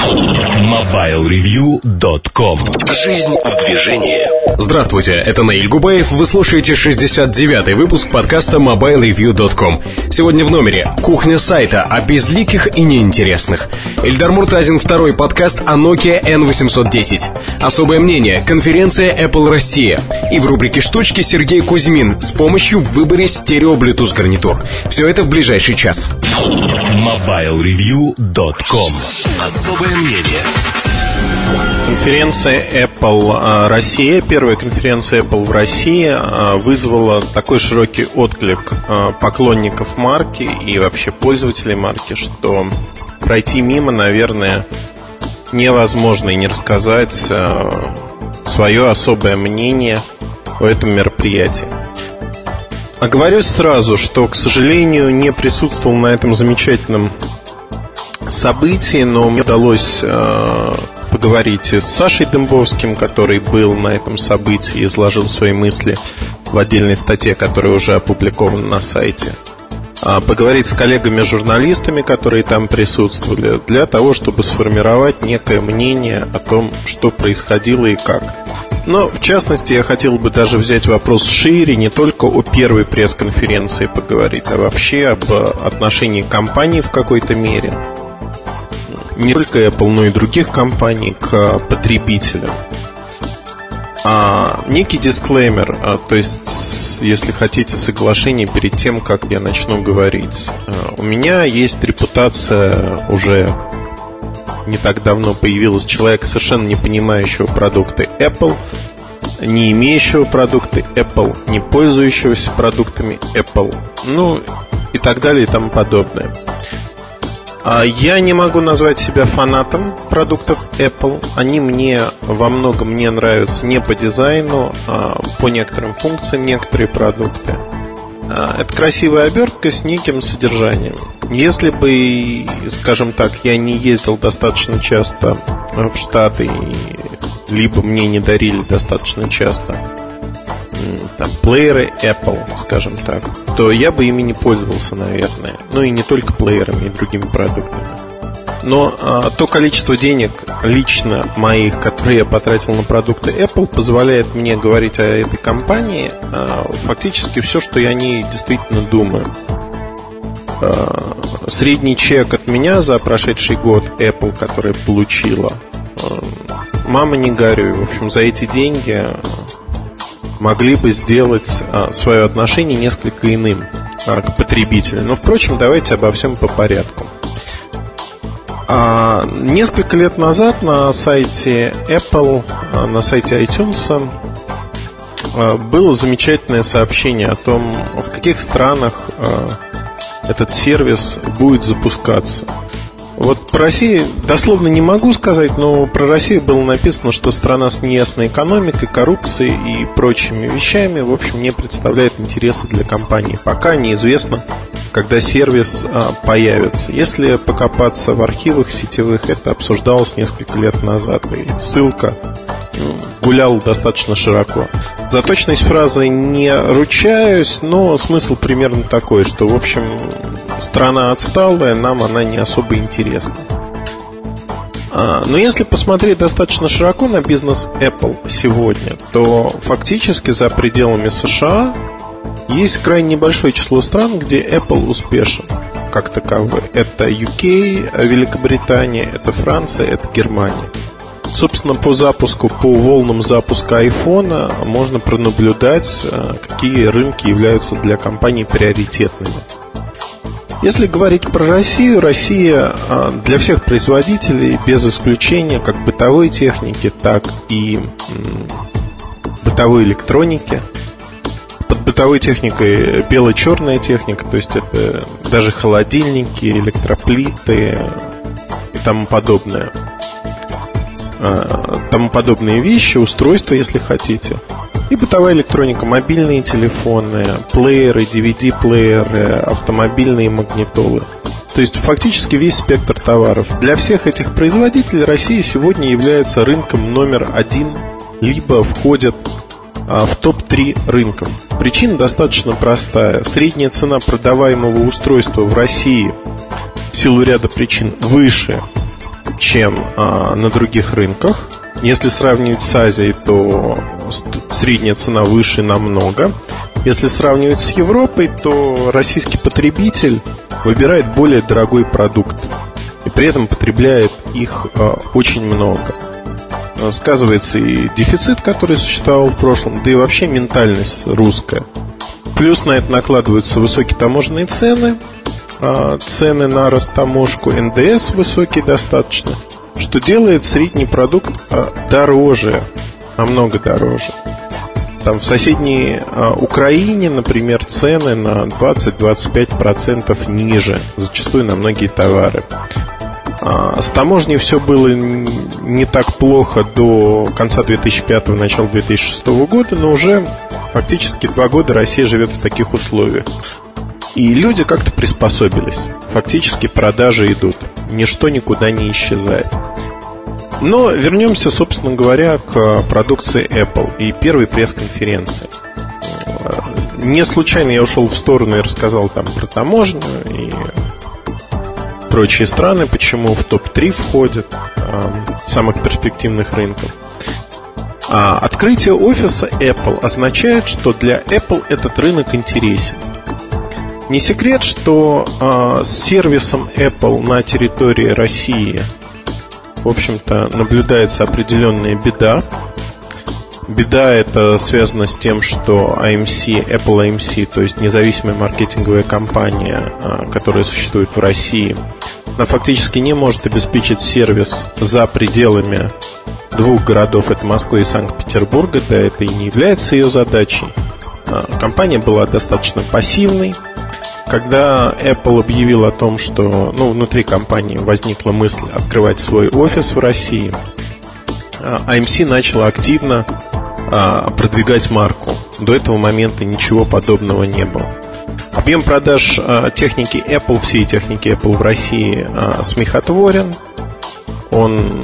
MobileReview.com Жизнь в движении Здравствуйте, это Наиль Губаев. Вы слушаете 69-й выпуск подкаста MobileReview.com. Сегодня в номере кухня сайта о безликих и неинтересных. Эльдар Муртазин, второй подкаст о Nokia N810. Особое мнение, конференция Apple Россия. И в рубрике «Штучки» Сергей Кузьмин с помощью в выборе стерео Bluetooth гарнитур. Все это в ближайший час. MobileReview.com Особое мнение Конференция Apple а, Россия, первая конференция Apple в России а, вызвала такой широкий отклик а, поклонников марки и вообще пользователей марки, что пройти мимо, наверное, невозможно и не рассказать свое особое мнение о этом мероприятии. Оговорюсь сразу, что, к сожалению, не присутствовал на этом замечательном событии, но мне удалось поговорить с Сашей Дымбовским, который был на этом событии и изложил свои мысли в отдельной статье, которая уже опубликована на сайте. А поговорить с коллегами-журналистами, которые там присутствовали, для того, чтобы сформировать некое мнение о том, что происходило и как. Но, в частности, я хотел бы даже взять вопрос шире, не только о первой пресс-конференции поговорить, а вообще об отношении компании в какой-то мере – не только Apple, но и других компаний к потребителям. А, некий дисклеймер, а, то есть, если хотите, соглашение перед тем, как я начну говорить. А, у меня есть репутация уже не так давно появилась человека, совершенно не понимающего продукты Apple, не имеющего продукты Apple, не пользующегося продуктами Apple, ну и так далее и тому подобное. А я не могу назвать себя фанатом продуктов Apple. Они мне во многом не нравятся не по дизайну, а по некоторым функциям некоторые продукты. А, это красивая обертка с неким содержанием. Если бы, скажем так, я не ездил достаточно часто в Штаты, либо мне не дарили достаточно часто там, плееры Apple, скажем так, то я бы ими не пользовался, наверное. Ну и не только плеерами, и другими продуктами. Но а, то количество денег лично моих, которые я потратил на продукты Apple, позволяет мне говорить о этой компании а, фактически все, что я о ней действительно думаю. А, средний чек от меня за прошедший год Apple, который получила, а, мама не горюй. В общем, за эти деньги могли бы сделать а, свое отношение несколько иным а, к потребителю. Но, впрочем, давайте обо всем по порядку. А, несколько лет назад на сайте Apple, на сайте iTunes было замечательное сообщение о том, в каких странах этот сервис будет запускаться. Вот про Россию дословно не могу сказать, но про Россию было написано, что страна с неясной экономикой, коррупцией и прочими вещами, в общем, не представляет интереса для компании. Пока неизвестно, когда сервис а, появится. Если покопаться в архивах сетевых, это обсуждалось несколько лет назад, и ссылка гулял достаточно широко. За точность фразы не ручаюсь, но смысл примерно такой, что, в общем, страна отсталая, нам она не особо интересна. А, но если посмотреть достаточно широко на бизнес Apple сегодня, то фактически за пределами США есть крайне небольшое число стран, где Apple успешен как таковой. Это UK, Великобритания, это Франция, это Германия. Собственно, по запуску, по волнам запуска айфона можно пронаблюдать, а, какие рынки являются для компании приоритетными. Если говорить про Россию, Россия а, для всех производителей, без исключения, как бытовой техники, так и бытовой электроники. Под бытовой техникой бело-черная техника, то есть это даже холодильники, электроплиты и тому подобное. А, тому подобные вещи, устройства, если хотите – и бытовая электроника, мобильные телефоны, плееры, DVD-плееры, автомобильные магнитолы. То есть фактически весь спектр товаров. Для всех этих производителей Россия сегодня является рынком номер один, либо входит а, в топ-3 рынков. Причина достаточно простая. Средняя цена продаваемого устройства в России в силу ряда причин выше, чем а, на других рынках. Если сравнивать с Азией, то средняя цена выше намного. Если сравнивать с Европой, то российский потребитель выбирает более дорогой продукт и при этом потребляет их а, очень много. Сказывается и дефицит, который существовал в прошлом, да и вообще ментальность русская. Плюс на это накладываются высокие таможенные цены, а, цены на растаможку НДС высокие достаточно, что делает средний продукт а, дороже, намного дороже. Там в соседней а, Украине, например, цены на 20-25% ниже, зачастую на многие товары. А, с таможней все было не так плохо до конца 2005 начала 2006 года, но уже фактически два года Россия живет в таких условиях. И люди как-то приспособились. Фактически продажи идут. Ничто никуда не исчезает. Но вернемся, собственно говоря, к продукции Apple и первой пресс-конференции. Не случайно я ушел в сторону и рассказал там про таможню и прочие страны, почему в топ-3 входят самых перспективных рынков. А открытие офиса Apple означает, что для Apple этот рынок интересен. Не секрет, что э, с сервисом Apple на территории России, в общем-то, наблюдается определенная беда. Беда это связано с тем, что AMC, Apple AMC, то есть независимая маркетинговая компания, э, которая существует в России, она фактически не может обеспечить сервис за пределами двух городов, это Москвы и Санкт-Петербурга, да, это и не является ее задачей. А, компания была достаточно пассивной, когда Apple объявил о том, что ну, внутри компании возникла мысль открывать свой офис в России, AMC а начала активно а, продвигать марку. До этого момента ничего подобного не было. Объем продаж а, техники Apple, всей техники Apple в России смехотворен. Он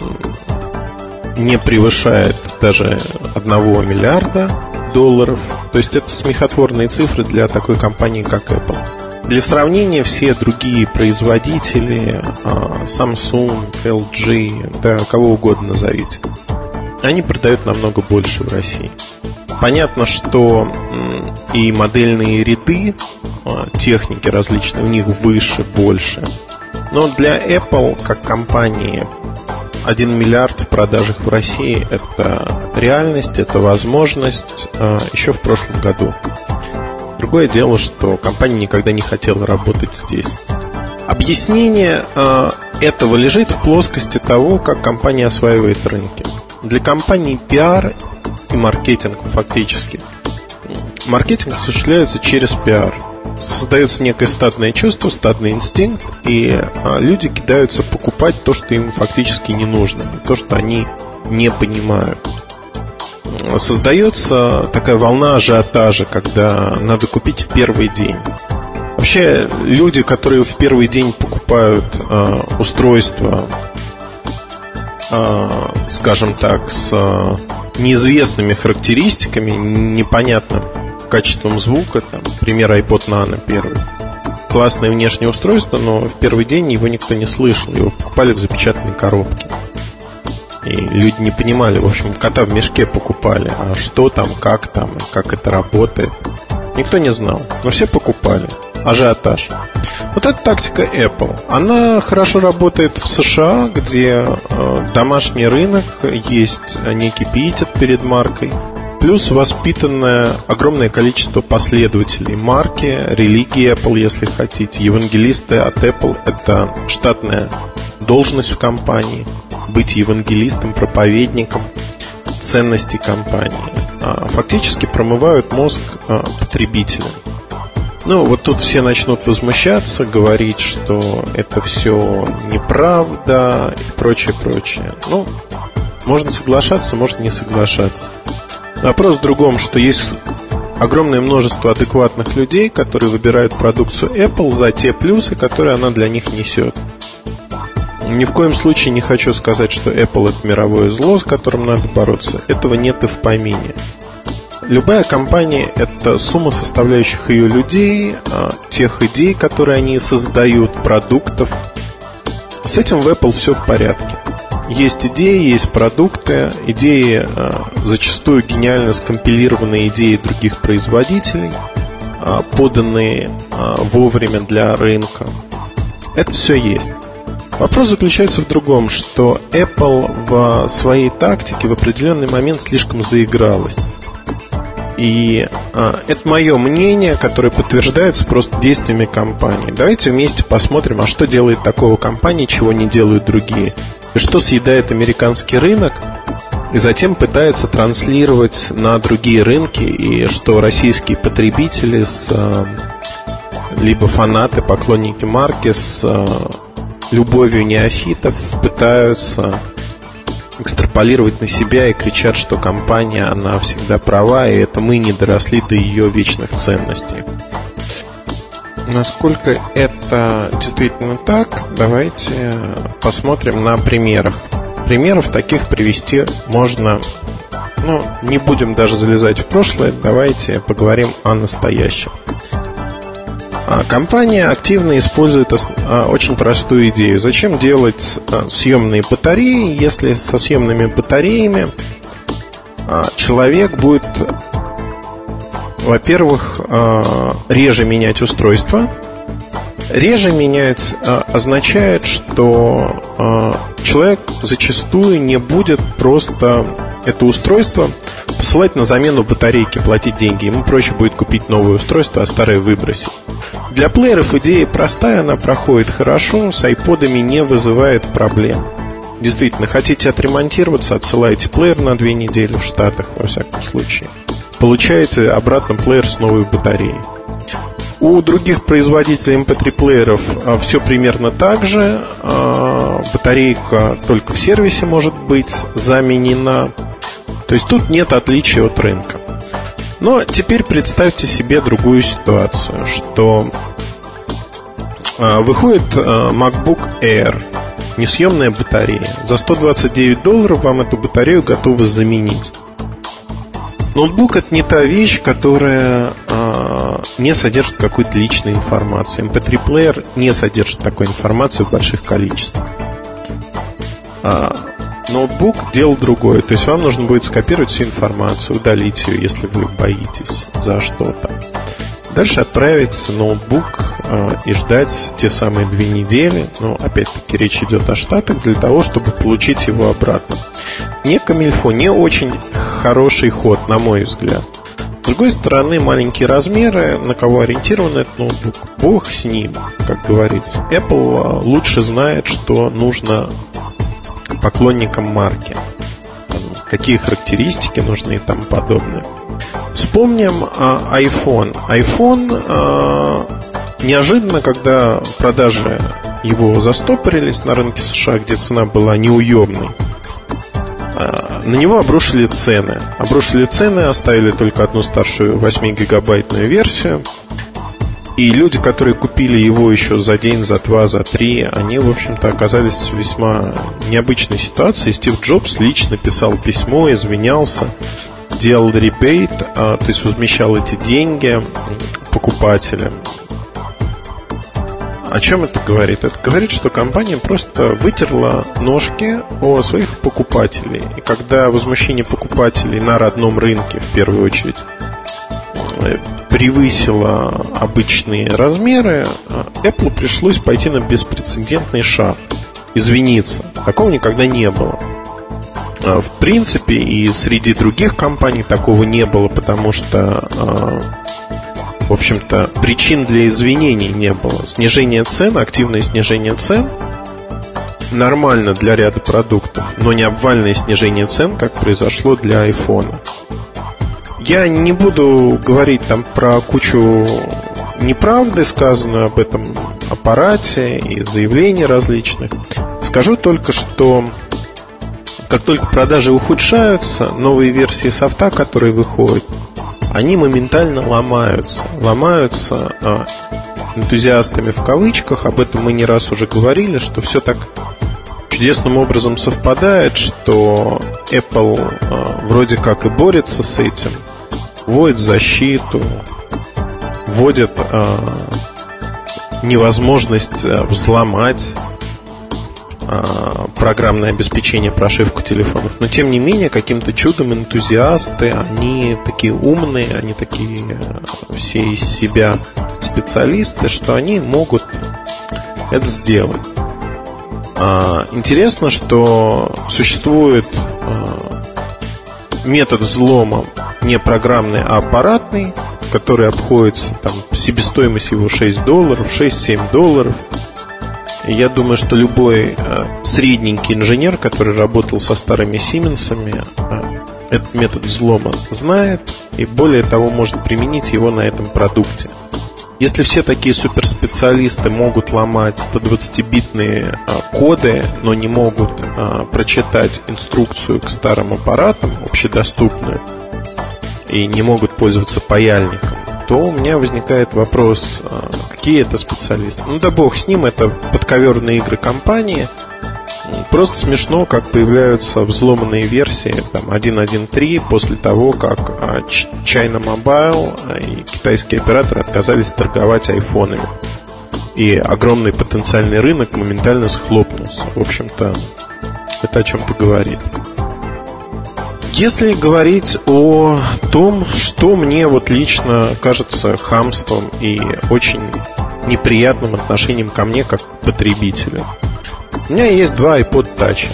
не превышает даже 1 миллиарда долларов. То есть это смехотворные цифры для такой компании, как Apple. Для сравнения, все другие производители, а, Samsung, LG, да, кого угодно назовите, они продают намного больше в России. Понятно, что и модельные ряды а, техники различные у них выше, больше. Но для Apple, как компании, 1 миллиард в продажах в России – это реальность, это возможность а, еще в прошлом году. Другое дело, что компания никогда не хотела работать здесь. Объяснение э, этого лежит в плоскости того, как компания осваивает рынки. Для компании пиар и маркетинг фактически. Маркетинг осуществляется через пиар. Создается некое стадное чувство, стадный инстинкт, и э, люди кидаются покупать то, что им фактически не нужно, то, что они не понимают создается такая волна ажиотажа, когда надо купить в первый день. Вообще, люди, которые в первый день покупают э, устройство, э, скажем так, с э, неизвестными характеристиками, непонятным качеством звука, там, пример iPod Nano первый. Классное внешнее устройство, но в первый день его никто не слышал, его покупали в запечатанной коробке. И люди не понимали, в общем, кота в мешке покупали. А что там, как там, как это работает. Никто не знал, но все покупали. Ажиотаж. Вот эта тактика Apple. Она хорошо работает в США, где э, домашний рынок, есть некий пиетет перед маркой, плюс воспитанное огромное количество последователей марки, религии Apple, если хотите. Евангелисты от Apple – это штатная должность в компании – быть евангелистом, проповедником ценностей компании. А, фактически промывают мозг а, потребителям. Ну, вот тут все начнут возмущаться, говорить, что это все неправда и прочее, прочее. Ну, можно соглашаться, можно не соглашаться. Вопрос в другом, что есть огромное множество адекватных людей, которые выбирают продукцию Apple за те плюсы, которые она для них несет. Ни в коем случае не хочу сказать, что Apple это мировое зло, с которым надо бороться. Этого нет и в помине. Любая компания – это сумма составляющих ее людей, а, тех идей, которые они создают, продуктов. С этим в Apple все в порядке. Есть идеи, есть продукты, идеи э, зачастую гениально скомпилированные идеи других производителей, э, поданные вовремя для рынка. Это все есть. Вопрос заключается в другом, что Apple в своей тактике в определенный момент слишком заигралась. И а, это мое мнение, которое подтверждается просто действиями компании. Давайте вместе посмотрим, а что делает такого компания, чего не делают другие. И что съедает американский рынок, и затем пытается транслировать на другие рынки, и что российские потребители с а, либо фанаты, поклонники марки с а, любовью неофитов пытаются экстраполировать на себя и кричат, что компания, она всегда права, и это мы не доросли до ее вечных ценностей. Насколько это действительно так, давайте посмотрим на примерах. Примеров таких привести можно, ну, не будем даже залезать в прошлое, давайте поговорим о настоящем. А компания активно использует а, очень простую идею. Зачем делать а, съемные батареи, если со съемными батареями человек будет, во-первых, реже менять устройство. Реже менять означает, что человек зачастую не будет просто это устройство посылать на замену батарейки, платить деньги. Ему проще будет купить новое устройство, а старое выбросить. Для плееров идея простая, она проходит хорошо, с айподами не вызывает проблем. Действительно, хотите отремонтироваться, отсылаете плеер на две недели в Штатах, во всяком случае. Получаете обратно плеер с новой батареей. У других производителей MP3 плееров а, все примерно так же. А, батарейка только в сервисе может быть заменена. То есть тут нет отличия от рынка. Но теперь представьте себе другую ситуацию, что э, выходит э, MacBook Air, несъемная батарея. За 129 долларов вам эту батарею готовы заменить. Ноутбук это не та вещь, которая э, не содержит какой-то личной информации. MP3-плеер не содержит такой информации в больших количествах. Ноутбук делал другое. То есть вам нужно будет скопировать всю информацию, удалить ее, если вы боитесь за что-то. Дальше отправить ноутбук э, и ждать те самые две недели. Ну, опять-таки, речь идет о Штатах для того, чтобы получить его обратно. Не камильфо, не очень хороший ход, на мой взгляд. С другой стороны, маленькие размеры, на кого ориентирован этот ноутбук, бог с ним, как говорится. Apple э, лучше знает, что нужно поклонникам марки. какие характеристики нужны и тому подобное. Вспомним а, iPhone. iPhone а, неожиданно, когда продажи его застопорились на рынке США, где цена была неуемной, а, на него обрушили цены. Обрушили цены, оставили только одну старшую 8-гигабайтную версию – и люди, которые купили его еще за день, за два, за три, они, в общем-то, оказались в весьма необычной ситуации. Стив Джобс лично писал письмо, извинялся, делал ребейт, а, то есть возмещал эти деньги покупателям. О чем это говорит? Это говорит, что компания просто вытерла ножки о своих покупателей. И когда возмущение покупателей на родном рынке, в первую очередь, превысила обычные размеры, Apple пришлось пойти на беспрецедентный шаг. Извиниться. Такого никогда не было. А, в принципе, и среди других компаний такого не было, потому что, в общем-то, причин для извинений не было. Снижение цен, активное снижение цен нормально для ряда продуктов, но не обвальное снижение цен, как произошло для iPhone. Я не буду говорить там про кучу неправды, сказанную об этом аппарате и заявлений различных. Скажу только, что как только продажи ухудшаются, новые версии софта, которые выходят, они моментально ломаются. Ломаются а, энтузиастами в кавычках. Об этом мы не раз уже говорили, что все так чудесным образом совпадает, что Apple а, вроде как и борется с этим – вводит защиту, вводит э, невозможность э, взломать а, программное обеспечение, прошивку телефонов. Но тем не менее, каким-то чудом энтузиасты, они такие умные, они такие э, все из себя специалисты, что они могут это сделать. А, интересно, что существует а, метод взлома не программный, а аппаратный, который обходится, там, себестоимость его 6 долларов, 6-7 долларов. И я думаю, что любой э, средненький инженер, который работал со старыми Сименсами, э, этот метод взлома знает и более того может применить его на этом продукте. Если все такие суперспециалисты могут ломать 120-битные а, коды, но не могут а, прочитать инструкцию к старым аппаратам, общедоступную, и не могут пользоваться паяльником, то у меня возникает вопрос, а, какие это специалисты. Ну да бог с ним, это подковерные игры компании – Просто смешно, как появляются взломанные версии там, 1.1.3 после того, как а, China Mobile а, и китайские операторы отказались торговать айфонами. И огромный потенциальный рынок моментально схлопнулся. В общем-то, это о чем-то говорит. Если говорить о том, что мне вот лично кажется хамством и очень неприятным отношением ко мне как потребителю – у меня есть два iPod Touch.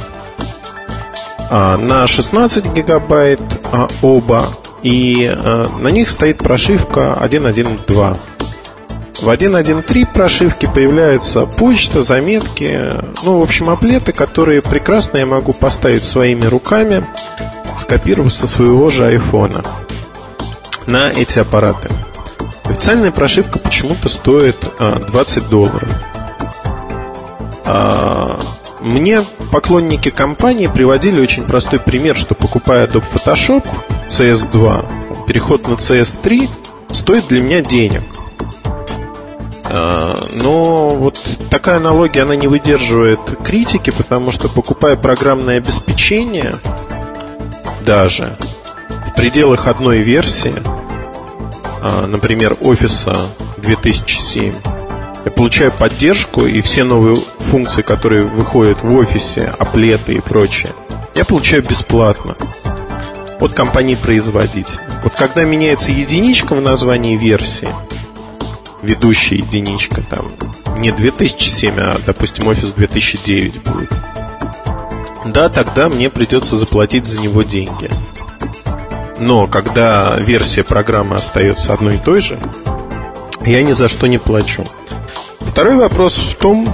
А, на 16 гигабайт а, оба. И а, на них стоит прошивка 1.1.2. В 1.1.3 прошивке появляется почта, заметки, ну, в общем, аплеты, которые прекрасно я могу поставить своими руками, скопировав со своего же айфона на эти аппараты. Официальная прошивка почему-то стоит 20 долларов. А, мне поклонники компании приводили очень простой пример, что покупая Adobe Photoshop CS2, переход на CS3 стоит для меня денег. А, но вот такая аналогия, она не выдерживает критики, потому что покупая программное обеспечение, даже в пределах одной версии, а, например, офиса 2007, я получаю поддержку и все новые функции, которые выходят в офисе, аплеты и прочее, я получаю бесплатно от компании-производителя. Вот когда меняется единичка в названии версии, ведущая единичка, там не 2007, а, допустим, офис 2009 будет, да, тогда мне придется заплатить за него деньги. Но когда версия программы остается одной и той же, я ни за что не плачу. Второй вопрос в том,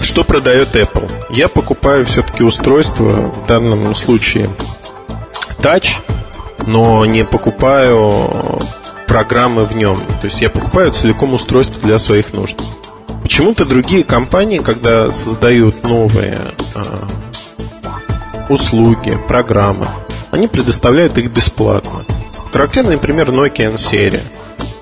что продает Apple. Я покупаю все-таки устройство, в данном случае Touch, но не покупаю программы в нем. То есть я покупаю целиком устройство для своих нужд. Почему-то другие компании, когда создают новые э, услуги, программы, они предоставляют их бесплатно. Характерный пример Nokia N-серия –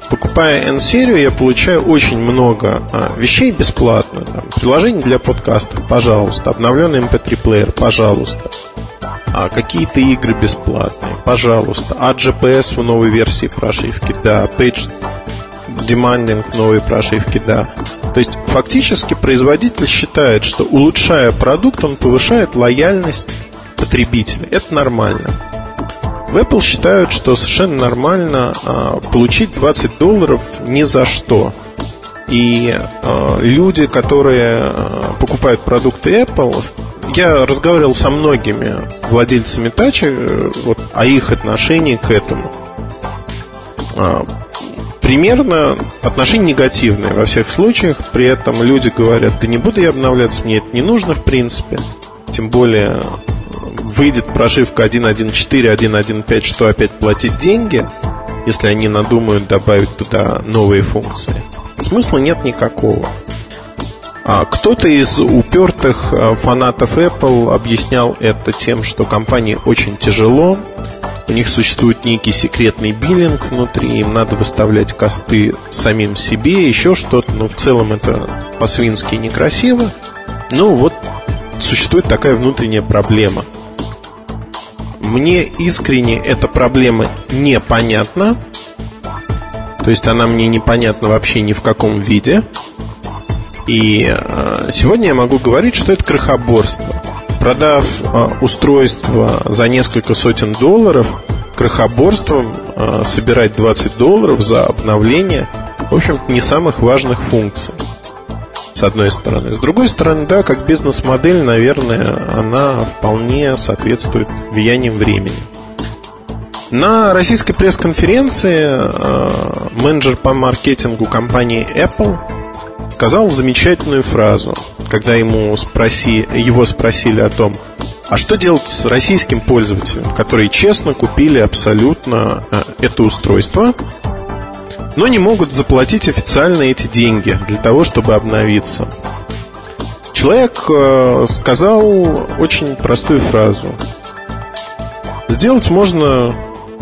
покупая N-серию, я получаю очень много а, вещей бесплатно. Там, приложение для подкастов, пожалуйста. Обновленный MP3-плеер, пожалуйста. А какие-то игры бесплатные, пожалуйста. А GPS в новой версии прошивки, да. Page Demanding в новой прошивке, да. То есть фактически производитель считает, что улучшая продукт, он повышает лояльность потребителя. Это нормально. В Apple считают, что совершенно нормально а, получить 20 долларов ни за что. И а, люди, которые а, покупают продукты Apple, я разговаривал со многими владельцами тачи э, вот, о их отношении к этому. А, примерно отношение негативное во всех случаях. При этом люди говорят, да не буду я обновляться, мне это не нужно в принципе. Тем более выйдет прошивка 1.1.4, 1.1.5, что опять платить деньги, если они надумают добавить туда новые функции. Смысла нет никакого. А кто-то из упертых а, фанатов Apple объяснял это тем, что компании очень тяжело, у них существует некий секретный биллинг внутри, им надо выставлять косты самим себе, еще что-то, но в целом это по-свински некрасиво. Ну вот существует такая внутренняя проблема – мне искренне эта проблема непонятна. То есть она мне непонятна вообще ни в каком виде. И э, сегодня я могу говорить, что это крохоборство. Продав э, устройство за несколько сотен долларов, крохоборством э, собирать 20 долларов за обновление, в общем-то, не самых важных функций. С одной стороны. С другой стороны, да, как бизнес-модель, наверное, она вполне соответствует влияниям времени. На российской пресс-конференции э, менеджер по маркетингу компании Apple сказал замечательную фразу, когда ему спроси, его спросили о том, а что делать с российским пользователем, которые честно купили абсолютно э, это устройство, но не могут заплатить официально эти деньги для того, чтобы обновиться. Человек э, сказал очень простую фразу. Сделать можно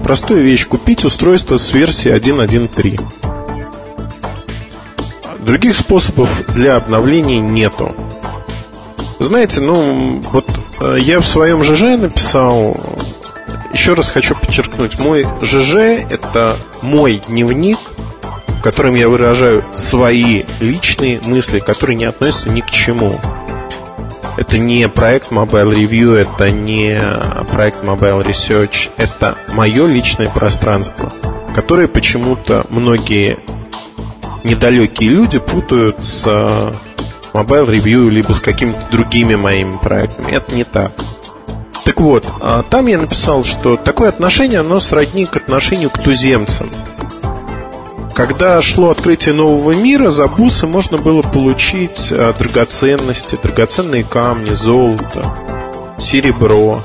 Простую вещь – купить устройство с версии 1.1.3. Других способов для обновления нету. Знаете, ну, вот э, я в своем ЖЖ написал, еще раз хочу подчеркнуть, мой ЖЖ – это мой дневник, в котором я выражаю свои личные мысли, которые не относятся ни к чему. Это не проект Mobile Review, это не проект Mobile Research, это мое личное пространство, которое почему-то многие недалекие люди путают с Mobile Review либо с какими-то другими моими проектами. Это не так. Так вот, а там я написал, что такое отношение, оно сродни к отношению к туземцам – когда шло открытие нового мира, за бусы можно было получить э, драгоценности, драгоценные камни, золото, серебро,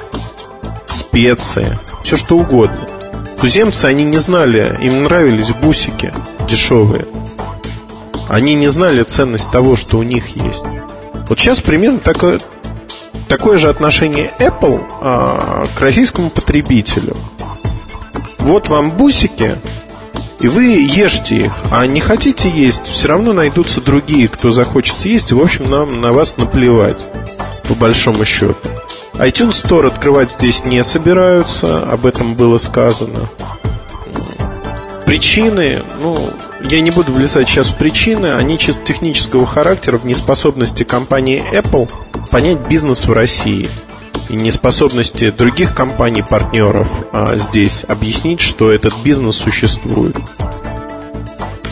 специи, все что угодно. Туземцы, они не знали, им нравились бусики дешевые. Они не знали ценность того, что у них есть. Вот сейчас примерно такое, такое же отношение Apple а, к российскому потребителю. Вот вам бусики, и вы ешьте их, а не хотите есть, все равно найдутся другие, кто захочет съесть, и, в общем, нам на вас наплевать, по большому счету. iTunes Store открывать здесь не собираются, об этом было сказано. Причины, ну, я не буду влезать сейчас в причины, они чисто технического характера в неспособности компании Apple понять бизнес в России – и неспособности других компаний-партнеров а, здесь объяснить, что этот бизнес существует.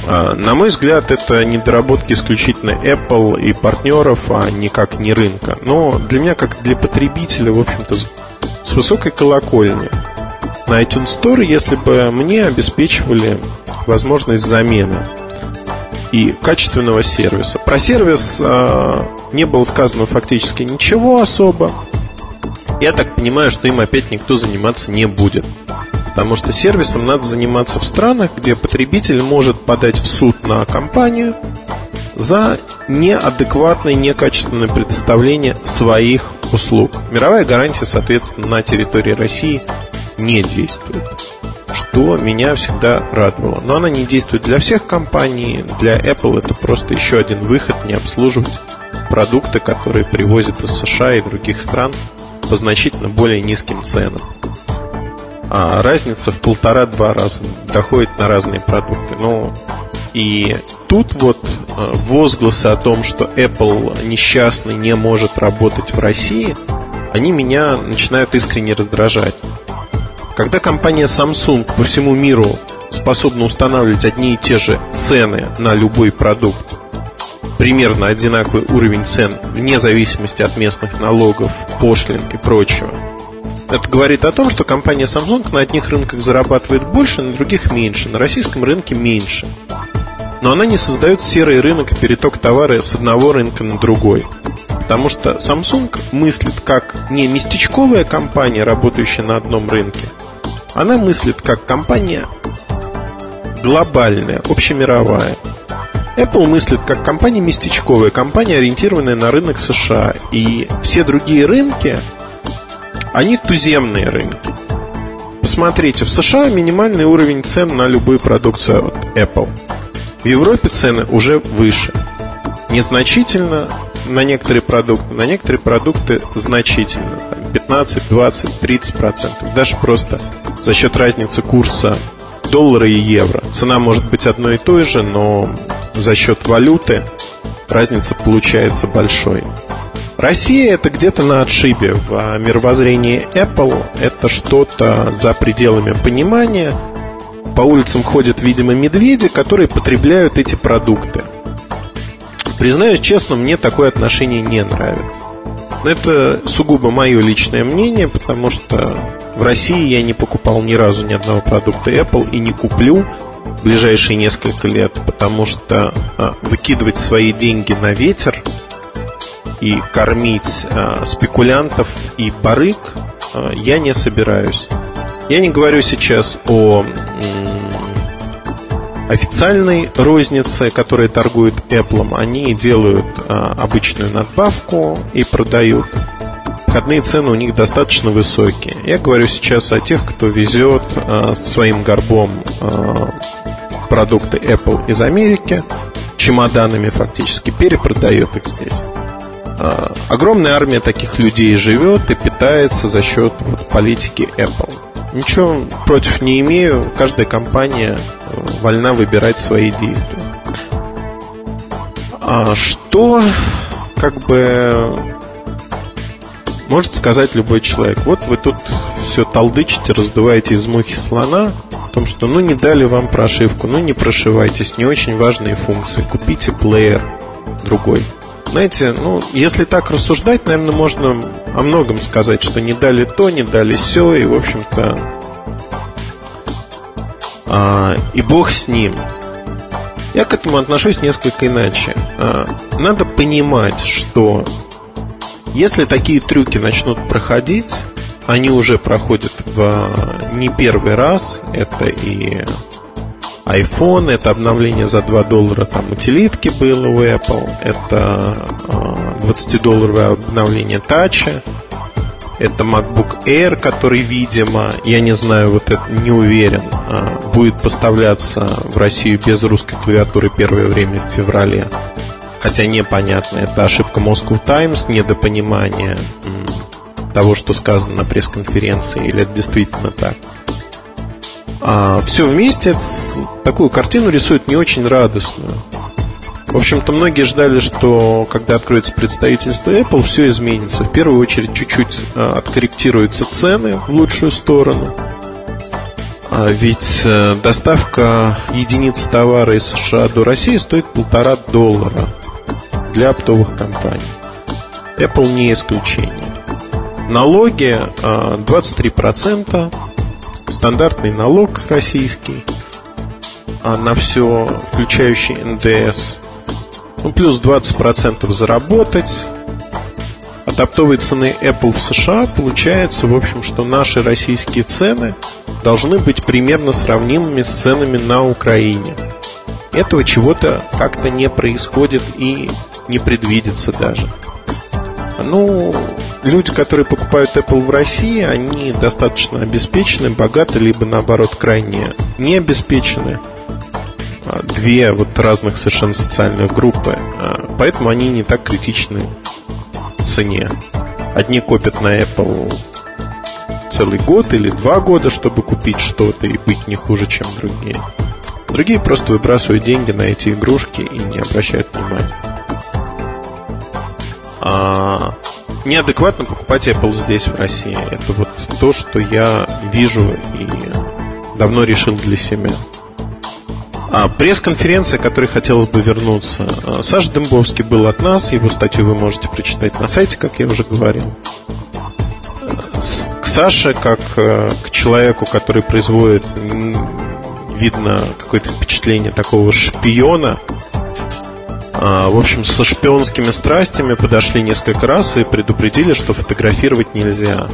А, на мой взгляд, это недоработки исключительно Apple и партнеров, а никак не рынка. Но для меня, как для потребителя, в общем-то, с высокой колокольни на iTunes Store, если бы мне обеспечивали возможность замены и качественного сервиса. Про сервис э, не было сказано фактически ничего особо. Я так понимаю, что им опять никто заниматься не будет. Потому что сервисом надо заниматься в странах, где потребитель может подать в суд на компанию за неадекватное, некачественное предоставление своих услуг. Мировая гарантия, соответственно, на территории России не действует. Что меня всегда радовало. Но она не действует для всех компаний. Для Apple это просто еще один выход не обслуживать продукты, которые привозят из США и других стран по значительно более низким ценам. А разница в полтора-два раза доходит на разные продукты. Ну, и тут вот э, возгласы о том, что Apple несчастный не может работать в России, они меня начинают искренне раздражать. Когда компания Samsung по всему миру способна устанавливать одни и те же цены на любой продукт, примерно одинаковый уровень цен вне зависимости от местных налогов, пошлин и прочего. Это говорит о том, что компания Samsung на одних рынках зарабатывает больше, на других меньше, на российском рынке меньше. Но она не создает серый рынок и переток товара с одного рынка на другой. Потому что Samsung мыслит как не местечковая компания, работающая на одном рынке. Она мыслит как компания глобальная, общемировая. Apple мыслит как компания местечковая, компания, ориентированная на рынок США. И все другие рынки, они туземные рынки. Посмотрите, в США минимальный уровень цен на любую продукцию от Apple. В Европе цены уже выше. Незначительно на некоторые продукты, на некоторые продукты значительно. Там 15, 20, 30 процентов. Даже просто за счет разницы курса доллара и евро. Цена может быть одной и той же, но за счет валюты разница получается большой. Россия это где-то на отшибе в мировоззрении Apple. Это что-то за пределами понимания. По улицам ходят, видимо, медведи, которые потребляют эти продукты. Признаюсь честно, мне такое отношение не нравится. Но это сугубо мое личное мнение, потому что в России я не покупал ни разу ни одного продукта Apple и не куплю в ближайшие несколько лет, потому что а, выкидывать свои деньги на ветер и кормить а, спекулянтов и барыг а, я не собираюсь. Я не говорю сейчас о официальной рознице, которая торгует Apple. Они делают а, обычную надбавку и продают. Входные цены у них достаточно высокие. Я говорю сейчас о тех, кто везет а, своим горбом а, продукты Apple из Америки, чемоданами фактически перепродает их здесь. А, огромная армия таких людей живет и питается за счет вот, политики Apple. Ничего против не имею. Каждая компания вольна выбирать свои действия. А что, как бы, может сказать любой человек? Вот вы тут все толдычите, раздуваете из мухи слона, о том, что ну не дали вам прошивку, ну не прошивайтесь, не очень важные функции, купите плеер другой. Знаете, ну, если так рассуждать, наверное, можно о многом сказать, что не дали то, не дали все, и, в общем-то, и бог с ним. Я к этому отношусь несколько иначе. А, надо понимать, что если такие трюки начнут проходить, они уже проходят в не первый раз. Это и iPhone, это обновление за 2 доллара там утилитки было у Apple, это 20-долларовое а, обновление Touch, это MacBook Air, который, видимо, я не знаю, вот это не уверен, а, будет поставляться в Россию без русской клавиатуры первое время в феврале. Хотя непонятно, это ошибка Moscow Times, недопонимание того, что сказано на пресс-конференции, или это действительно так. А все вместе такую картину рисует не очень радостную. В общем-то, многие ждали, что когда откроется представительство Apple, все изменится. В первую очередь, чуть-чуть а, откорректируются цены в лучшую сторону. А ведь э, доставка единиц товара из США до России стоит полтора доллара для оптовых компаний. Apple не исключение. Налоги 23%, а, стандартный налог российский, на все, включающий НДС, ну, плюс 20% заработать. От оптовой цены Apple в США получается, в общем, что наши российские цены должны быть примерно сравнимыми с ценами на Украине. Этого чего-то как-то не происходит и не предвидится даже. Ну, люди, которые покупают Apple в России, они достаточно обеспечены, богаты, либо наоборот крайне не обеспечены. А, две вот разных совершенно социальных группы, а, поэтому они не так критичны в цене. Одни копят на Apple целый год или два года, чтобы купить что-то и быть не хуже, чем другие. Другие просто выбрасывают деньги на эти игрушки и не обращают внимания. А неадекватно покупать Apple здесь, в России. Это вот то, что я вижу и давно решил для себя. А, пресс-конференция, к которой хотелось бы вернуться. А, Саша Дымбовский был от нас, его статью вы можете прочитать на сайте, как я уже говорил. К Саше, как э, к человеку, который производит, видно, какое-то впечатление такого шпиона, а, в общем, со шпионскими страстями подошли несколько раз и предупредили, что фотографировать нельзя.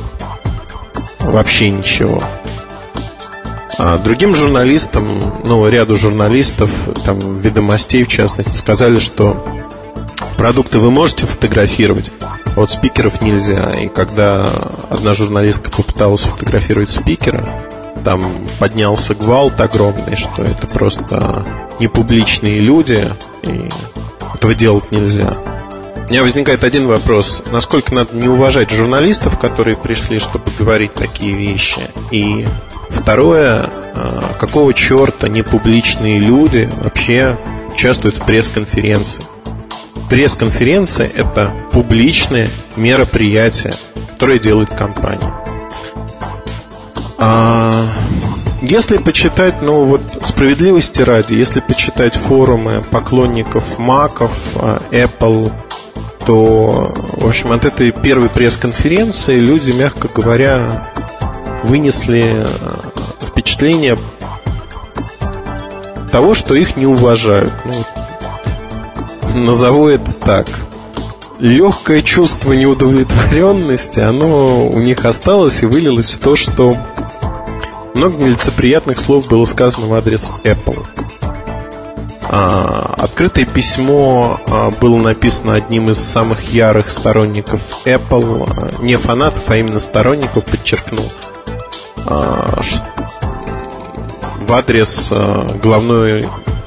Вообще ничего. А другим журналистам, ну, ряду журналистов, там, ведомостей в частности, сказали, что продукты вы можете фотографировать, а вот спикеров нельзя. И когда одна журналистка попыталась фотографировать спикера, там поднялся гвалт огромный, что это просто непубличные люди, и этого делать нельзя. У меня возникает один вопрос. Насколько надо не уважать журналистов, которые пришли, чтобы говорить такие вещи? И Второе, а, какого черта непубличные люди вообще участвуют в пресс-конференции? пресс-конференция – это публичное мероприятие, которое делает компания. А, если почитать, ну вот справедливости ради, если почитать форумы поклонников Маков, а, Apple, то, в общем, от этой первой пресс-конференции люди, мягко говоря, вынесли а, впечатление того, что их не уважают. Ну, назову это так. Легкое чувство неудовлетворенности, оно у них осталось и вылилось в то, что много нелицеприятных слов было сказано в адрес Apple. А, открытое письмо а, было написано одним из самых ярых сторонников Apple, а, не фанатов, а именно сторонников, подчеркнул, в адрес главной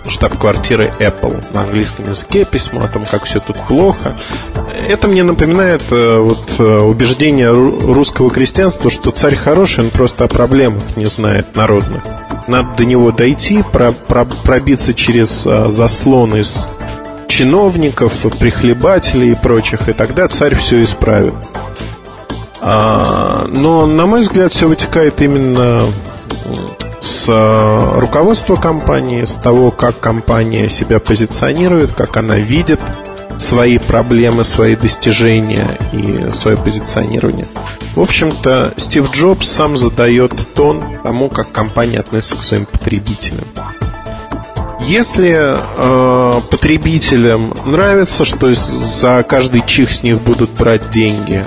штаб-квартиры Apple на английском языке письмо о том, как все тут плохо. Это мне напоминает э, вот, э, убеждение русского крестьянства, что царь хороший, он просто о проблемах не знает народных. Надо до него дойти, про, про, пробиться через э, заслон из чиновников, прихлебателей и прочих, и тогда царь все исправит. А, но, на мой взгляд, все вытекает именно с руководства компании, с того, как компания себя позиционирует, как она видит свои проблемы, свои достижения и свое позиционирование. В общем-то, Стив Джобс сам задает тон тому, как компания относится к своим потребителям. Если э, потребителям нравится, что за каждый чих с них будут брать деньги,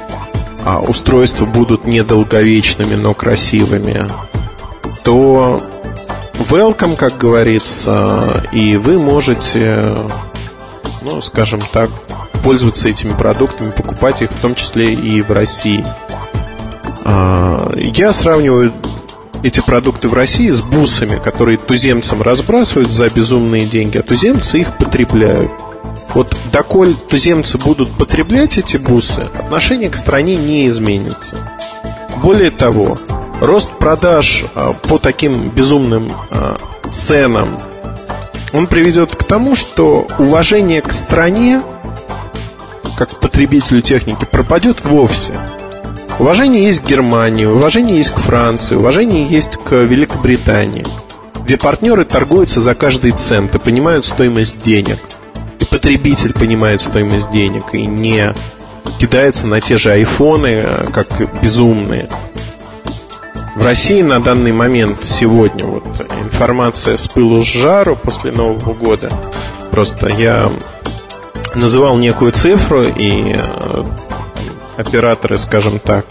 а устройства будут недолговечными, но красивыми, то welcome, как говорится, и вы можете, ну, скажем так, пользоваться этими продуктами, покупать их в том числе и в России. А, я сравниваю эти продукты в России с бусами, которые туземцам разбрасывают за безумные деньги, а туземцы их потребляют. Вот доколь туземцы будут потреблять эти бусы, отношение к стране не изменится. Более того, рост продаж а, по таким безумным а, ценам, он приведет к тому, что уважение к стране, как к потребителю техники, пропадет вовсе. Уважение есть к Германии, уважение есть к Франции, уважение есть к Великобритании, где партнеры торгуются за каждый цент и понимают стоимость денег. И потребитель понимает стоимость денег и не кидается на те же айфоны, а, как безумные. В России на данный момент сегодня вот информация с пылу с жару после Нового года. Просто я называл некую цифру, и э, операторы, скажем так,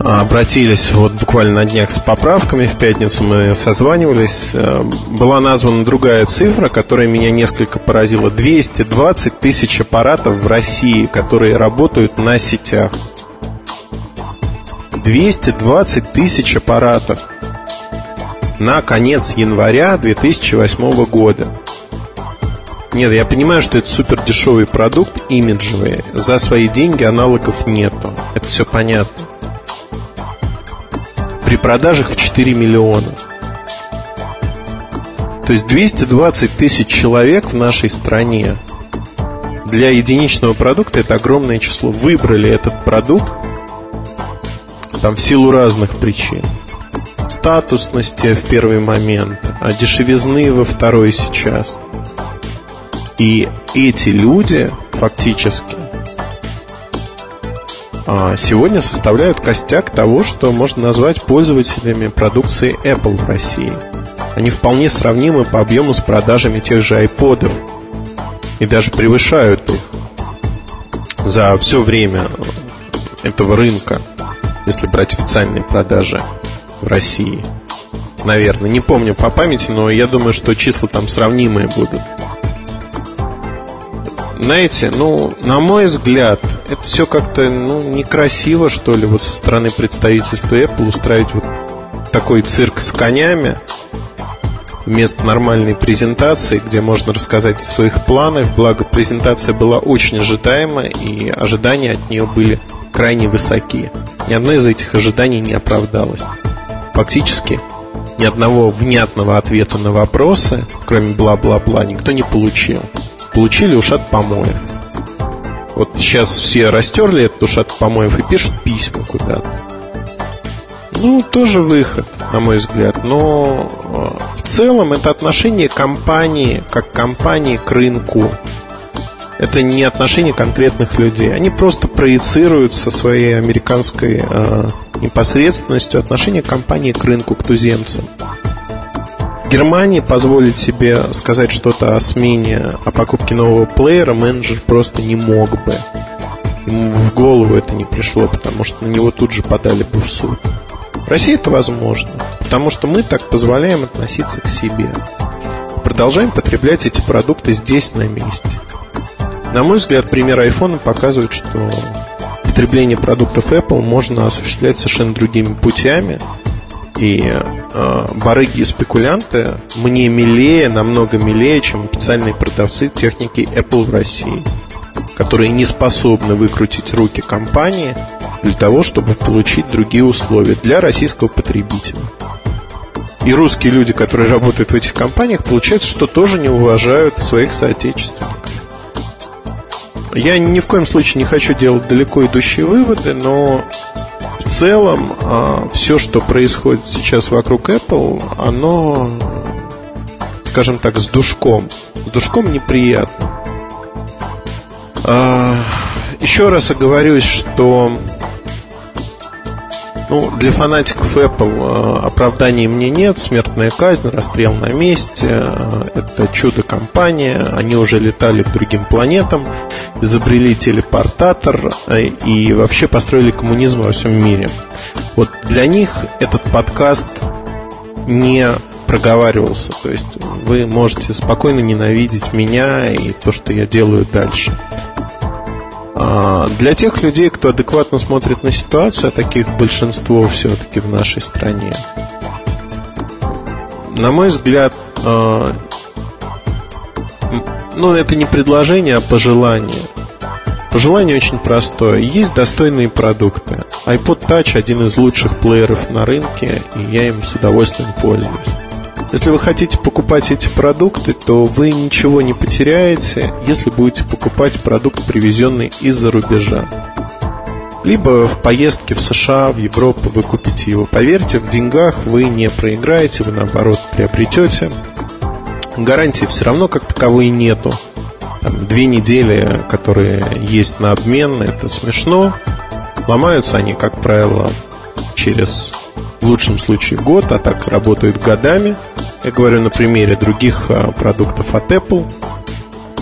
обратились вот буквально на днях с поправками. В пятницу мы созванивались. Э, была названа другая цифра, которая меня несколько поразила. 220 тысяч аппаратов в России, которые работают на сетях. 220 тысяч аппаратов на конец января 2008 года. Нет, я понимаю, что это супер дешевый продукт, имиджевый. За свои деньги аналогов нету. Это все понятно. При продажах в 4 миллиона. То есть 220 тысяч человек в нашей стране для единичного продукта это огромное число. Выбрали этот продукт там в силу разных причин. Статусности в первый момент, а дешевизны во второй сейчас. И эти люди фактически а, сегодня составляют костяк того, что можно назвать пользователями продукции Apple в России. Они вполне сравнимы по объему с продажами тех же iPod и даже превышают их за все время этого рынка если брать официальные продажи в России. Наверное, не помню по памяти, но я думаю, что числа там сравнимые будут. Знаете, ну, на мой взгляд, это все как-то, ну, некрасиво, что ли, вот со стороны представительства Apple устраивать вот такой цирк с конями вместо нормальной презентации, где можно рассказать о своих планах. Благо, презентация была очень ожидаема, и ожидания от нее были крайне высоки. Ни одно из этих ожиданий не оправдалось. Фактически, ни одного внятного ответа на вопросы, кроме бла-бла-бла, никто не получил. получили ушат помоев. Вот сейчас все растерли этот ушат помоев и пишут письма куда-то. Ну, тоже выход, на мой взгляд. Но э, в целом это отношение компании, как компании к рынку. Это не отношение конкретных людей. Они просто проецируют со своей американской э, непосредственностью отношение компании к рынку, к туземцам. В Германии позволить себе сказать что-то о смене, о покупке нового плеера менеджер просто не мог бы. Ему в голову это не пришло, потому что на него тут же подали бы в суд. В России это возможно, потому что мы так позволяем относиться к себе. Продолжаем потреблять эти продукты здесь, на месте. На мой взгляд, пример iPhone показывает, что потребление продуктов Apple можно осуществлять совершенно другими путями. И э, барыги и спекулянты мне милее, намного милее, чем официальные продавцы техники Apple в России, которые не способны выкрутить руки компании для того, чтобы получить другие условия для российского потребителя. И русские люди, которые работают в этих компаниях, получается, что тоже не уважают своих соотечественников. Я ни в коем случае не хочу делать далеко идущие выводы, но в целом а, все, что происходит сейчас вокруг Apple, оно, скажем так, с душком. С душком неприятно. А, еще раз оговорюсь, что ну, для фанатиков Apple э, оправданий мне нет. Смертная казнь, расстрел на месте. Э, это чудо-компания. Они уже летали к другим планетам, изобрели телепортатор э, и вообще построили коммунизм во всем мире. Вот для них этот подкаст не проговаривался. То есть вы можете спокойно ненавидеть меня и то, что я делаю дальше. А, для тех людей, кто адекватно смотрит на ситуацию, а таких большинство все-таки в нашей стране, на мой взгляд, а, ну, это не предложение, а пожелание. Пожелание очень простое. Есть достойные продукты. iPod Touch один из лучших плееров на рынке, и я им с удовольствием пользуюсь. Если вы хотите покупать эти продукты, то вы ничего не потеряете, если будете покупать продукт, привезенный из-за рубежа. Либо в поездке в США, в Европу вы купите его. Поверьте, в деньгах вы не проиграете, вы наоборот приобретете. Гарантии все равно как таковой нету. Там, две недели, которые есть на обмен, это смешно. Ломаются они, как правило, через в лучшем случае год, а так работают годами. Я говорю на примере других а, продуктов от Apple.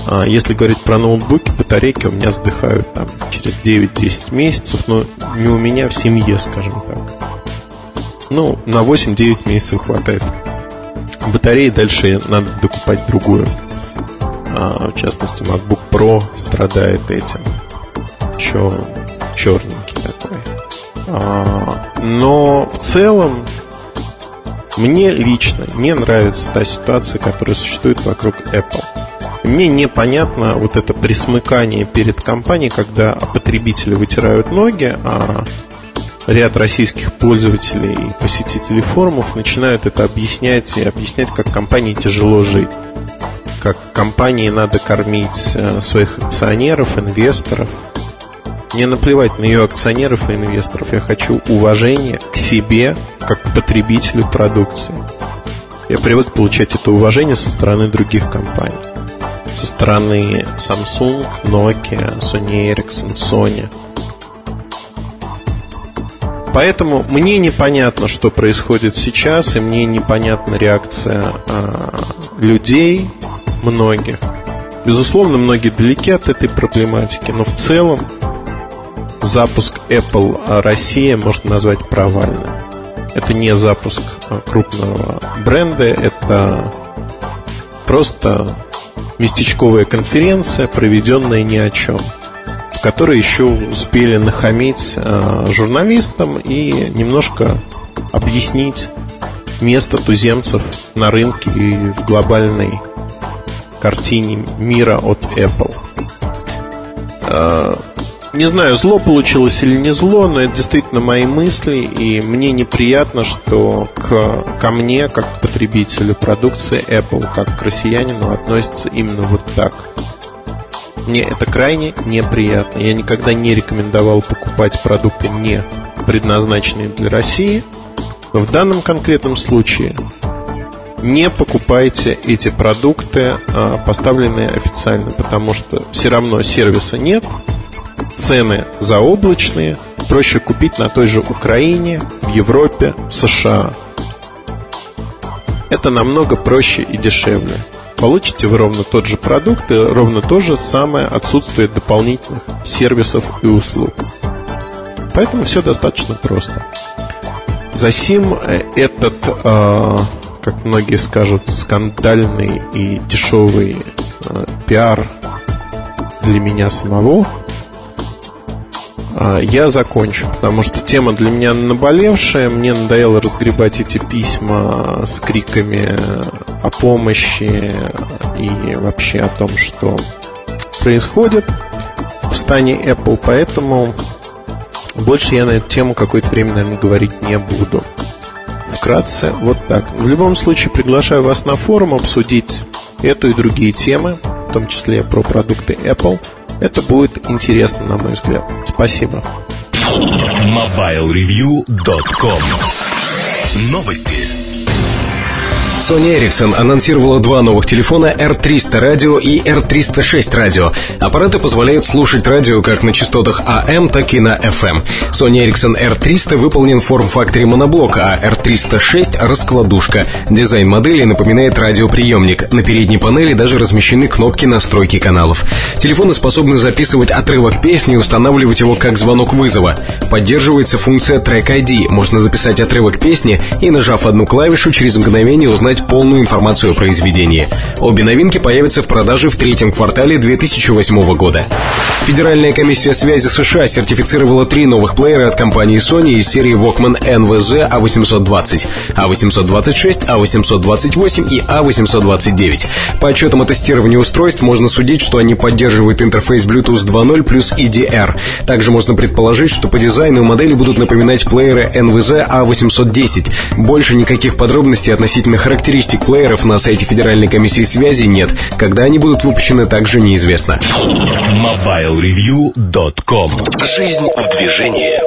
А, если говорить про ноутбуки, батарейки у меня сдыхают там, через 9-10 месяцев, но не у меня в семье, скажем так. Ну, на 8-9 месяцев хватает. Батареи дальше надо докупать другую. А, в частности, MacBook Pro страдает этим. Еще черненький такой. А, но в целом мне лично не нравится та ситуация, которая существует вокруг Apple. Мне непонятно вот это присмыкание перед компанией, когда потребители вытирают ноги, а ряд российских пользователей и посетителей форумов начинают это объяснять и объяснять, как компании тяжело жить, как компании надо кормить э, своих акционеров, инвесторов – мне наплевать на ее акционеров и инвесторов. Я хочу уважения к себе, как к потребителю продукции. Я привык получать это уважение со стороны других компаний. Со стороны Samsung, Nokia, Sony Ericsson, Sony. Поэтому мне непонятно, что происходит сейчас, и мне непонятна реакция а, людей, многих. Безусловно, многие далеки от этой проблематики, но в целом запуск Apple Россия можно назвать провальным. Это не запуск а, крупного бренда, это просто местечковая конференция, проведенная ни о чем, в которой еще успели нахамить а, журналистам и немножко объяснить место туземцев на рынке и в глобальной картине мира от Apple. Не знаю, зло получилось или не зло, но это действительно мои мысли, и мне неприятно, что к, ко мне, как к потребителю продукции Apple, как к россиянину, относятся именно вот так. Мне это крайне неприятно. Я никогда не рекомендовал покупать продукты не предназначенные для России. Но в данном конкретном случае не покупайте эти продукты, а, поставленные официально, потому что все равно сервиса нет, цены заоблачные, проще купить на той же Украине, в Европе, в США. Это намного проще и дешевле. Получите вы ровно тот же продукт и ровно то же самое отсутствие дополнительных сервисов и услуг. Поэтому все достаточно просто. Засим э, этот э, как многие скажут, скандальный и дешевый э, пиар для меня самого, я закончу, потому что тема для меня наболевшая, мне надоело разгребать эти письма с криками о помощи и вообще о том, что происходит в стане Apple, поэтому больше я на эту тему какое-то время, наверное, говорить не буду вкратце вот так. В любом случае приглашаю вас на форум обсудить эту и другие темы, в том числе про продукты Apple. Это будет интересно, на мой взгляд. Спасибо. MobileReview.com Новости. Sony Ericsson анонсировала два новых телефона R300 радио и R306 радио. Аппараты позволяют слушать радио как на частотах AM, так и на FM. Sony Ericsson R300 выполнен в форм-факторе моноблок, а R306 — раскладушка. Дизайн модели напоминает радиоприемник. На передней панели даже размещены кнопки настройки каналов. Телефоны способны записывать отрывок песни и устанавливать его как звонок вызова. Поддерживается функция Track ID. Можно записать отрывок песни и, нажав одну клавишу, через мгновение узнать узнать полную информацию о произведении. Обе новинки появятся в продаже в третьем квартале 2008 года. Федеральная комиссия связи США сертифицировала три новых плеера от компании Sony из серии Walkman NVZ A820, A826, A828 и A829. По отчетам о тестировании устройств можно судить, что они поддерживают интерфейс Bluetooth 2.0 плюс EDR. Также можно предположить, что по дизайну модели будут напоминать плееры NVZ A810. Больше никаких подробностей относительно характеристик Характеристик плееров на сайте Федеральной комиссии связи нет. Когда они будут выпущены, также неизвестно. MobileReview.com Жизнь в движении.